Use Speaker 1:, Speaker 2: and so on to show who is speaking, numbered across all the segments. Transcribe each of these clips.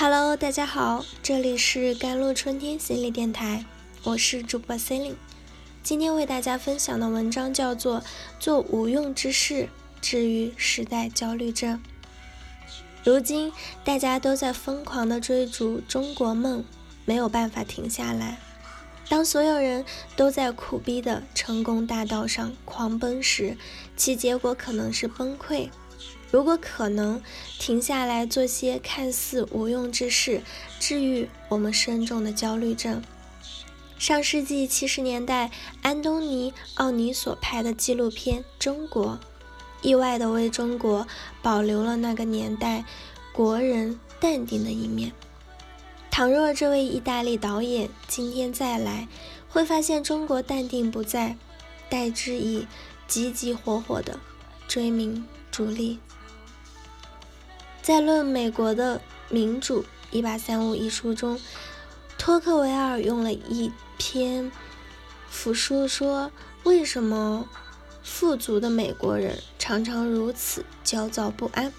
Speaker 1: Hello，大家好，这里是甘露春天心理电台，我是主播 c e l i n e 今天为大家分享的文章叫做《做无用之事治愈时代焦虑症》。如今大家都在疯狂的追逐中国梦，没有办法停下来。当所有人都在苦逼的成功大道上狂奔时，其结果可能是崩溃。如果可能，停下来做些看似无用之事，治愈我们深重的焦虑症。上世纪七十年代，安东尼·奥尼所拍的纪录片《中国》，意外地为中国保留了那个年代国人淡定的一面。倘若这位意大利导演今天再来，会发现中国淡定不在，代之以急急火火的追名逐利。在《论美国的民主》一八三五一书中，托克维尔用了一篇复述说，为什么富足的美国人常常如此焦躁不安、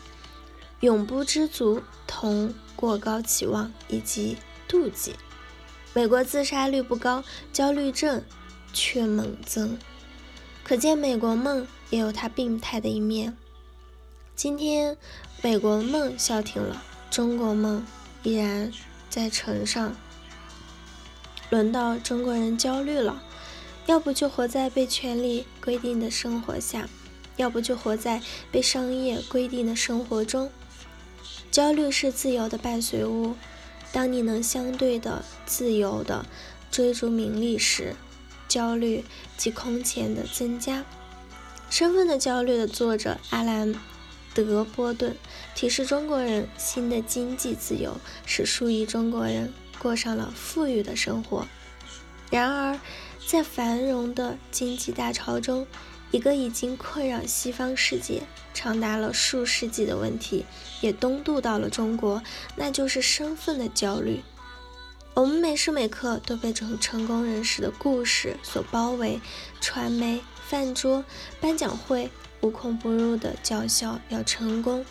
Speaker 1: 永不知足，同过高期望以及妒忌。美国自杀率不高，焦虑症却猛增，可见美国梦也有它病态的一面。今天，美国梦消停了，中国梦依然在城上。轮到中国人焦虑了，要不就活在被权力规定的生活下，要不就活在被商业规定的生活中。焦虑是自由的伴随物，当你能相对的自由的追逐名利时，焦虑即空前的增加。身份的焦虑的作者阿兰。德波顿提示中国人，新的经济自由使数亿中国人过上了富裕的生活。然而，在繁荣的经济大潮中，一个已经困扰西方世界长达了数世纪的问题也东渡到了中国，那就是身份的焦虑。我们每时每刻都被成成功人士的故事所包围，传媒、饭桌、颁奖会。无孔不入的叫嚣要成功，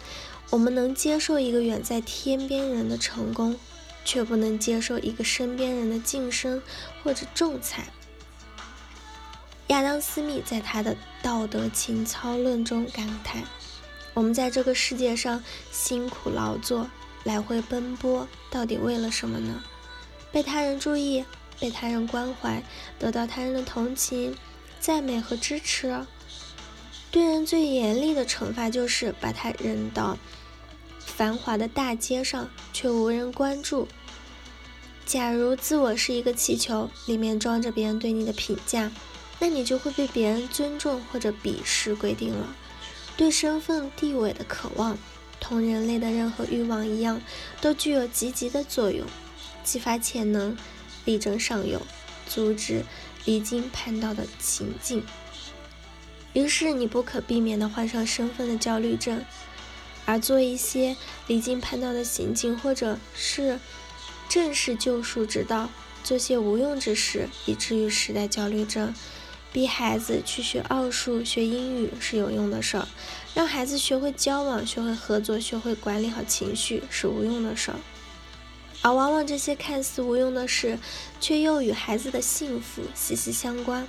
Speaker 1: 我们能接受一个远在天边人的成功，却不能接受一个身边人的晋升或者仲裁。亚当·斯密在他的《道德情操论》中感叹：“我们在这个世界上辛苦劳作，来回奔波，到底为了什么呢？被他人注意，被他人关怀，得到他人的同情、赞美和支持。”对人最严厉的惩罚就是把他扔到繁华的大街上，却无人关注。假如自我是一个气球，里面装着别人对你的评价，那你就会被别人尊重或者鄙视规定了。对身份地位的渴望，同人类的任何欲望一样，都具有积极的作用，激发潜能，力争上游，阻止离经叛道的行径。于是你不可避免地患上身份的焦虑症，而做一些离经叛道的行径，或者是正视救赎之道，做些无用之事，以治愈时代焦虑症。逼孩子去学奥数、学英语是有用的事儿，让孩子学会交往、学会合作、学会管理好情绪是无用的事儿。而往往这些看似无用的事，却又与孩子的幸福息息相关。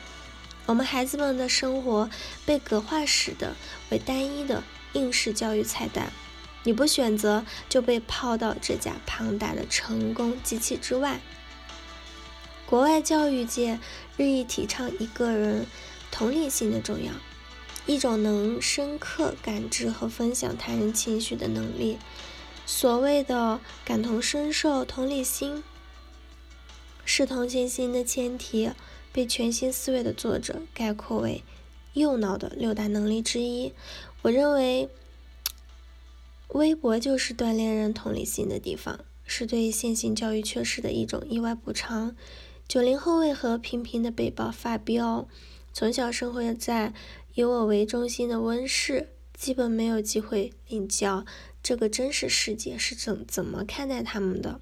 Speaker 1: 我们孩子们的生活被格化使的为单一的应试教育菜单，你不选择就被抛到这架庞大的成功机器之外。国外教育界日益提倡一个人同理心的重要，一种能深刻感知和分享他人情绪的能力。所谓的感同身受、同理心，是同情心的前提。被全新思维的作者概括为“右脑的六大能力之一”。我认为，微博就是锻炼人同理心的地方，是对现行教育缺失的一种意外补偿。九零后为何频频的被曝发飙？从小生活在以我为中心的温室，基本没有机会领教这个真实世界是怎怎么看待他们的。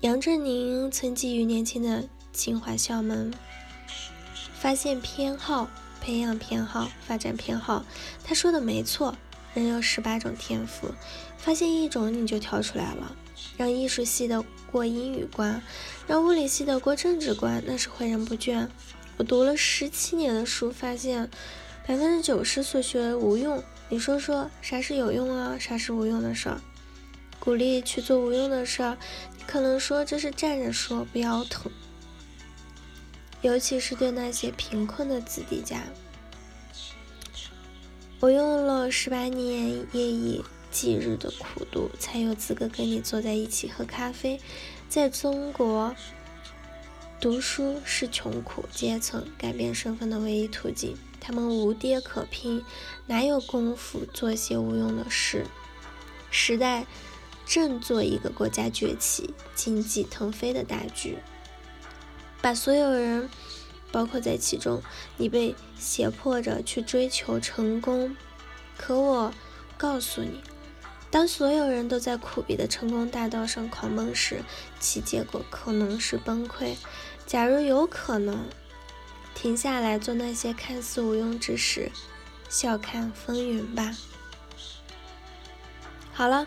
Speaker 1: 杨振宁曾寄予年轻的清华校门，发现偏好、培养偏好、发展偏好。他说的没错，人有十八种天赋，发现一种你就跳出来了。让艺术系的过英语关，让物理系的过政治关，那是诲人不倦。我读了十七年的书，发现百分之九十所学无用。你说说，啥是有用啊？啥是无用的事儿？鼓励去做无用的事儿，你可能说这是站着说不腰疼。尤其是对那些贫困的子弟家，我用了十八年夜以继日的苦读，才有资格跟你坐在一起喝咖啡。在中国，读书是穷苦阶层改变身份的唯一途径。他们无爹可拼，哪有功夫做些无用的事？时代正做一个国家崛起、经济腾飞的大局。把所有人包括在其中，你被胁迫着去追求成功。可我告诉你，当所有人都在苦逼的成功大道上狂奔时，其结果可能是崩溃。假如有可能，停下来做那些看似无用之事，笑看风云吧。好了，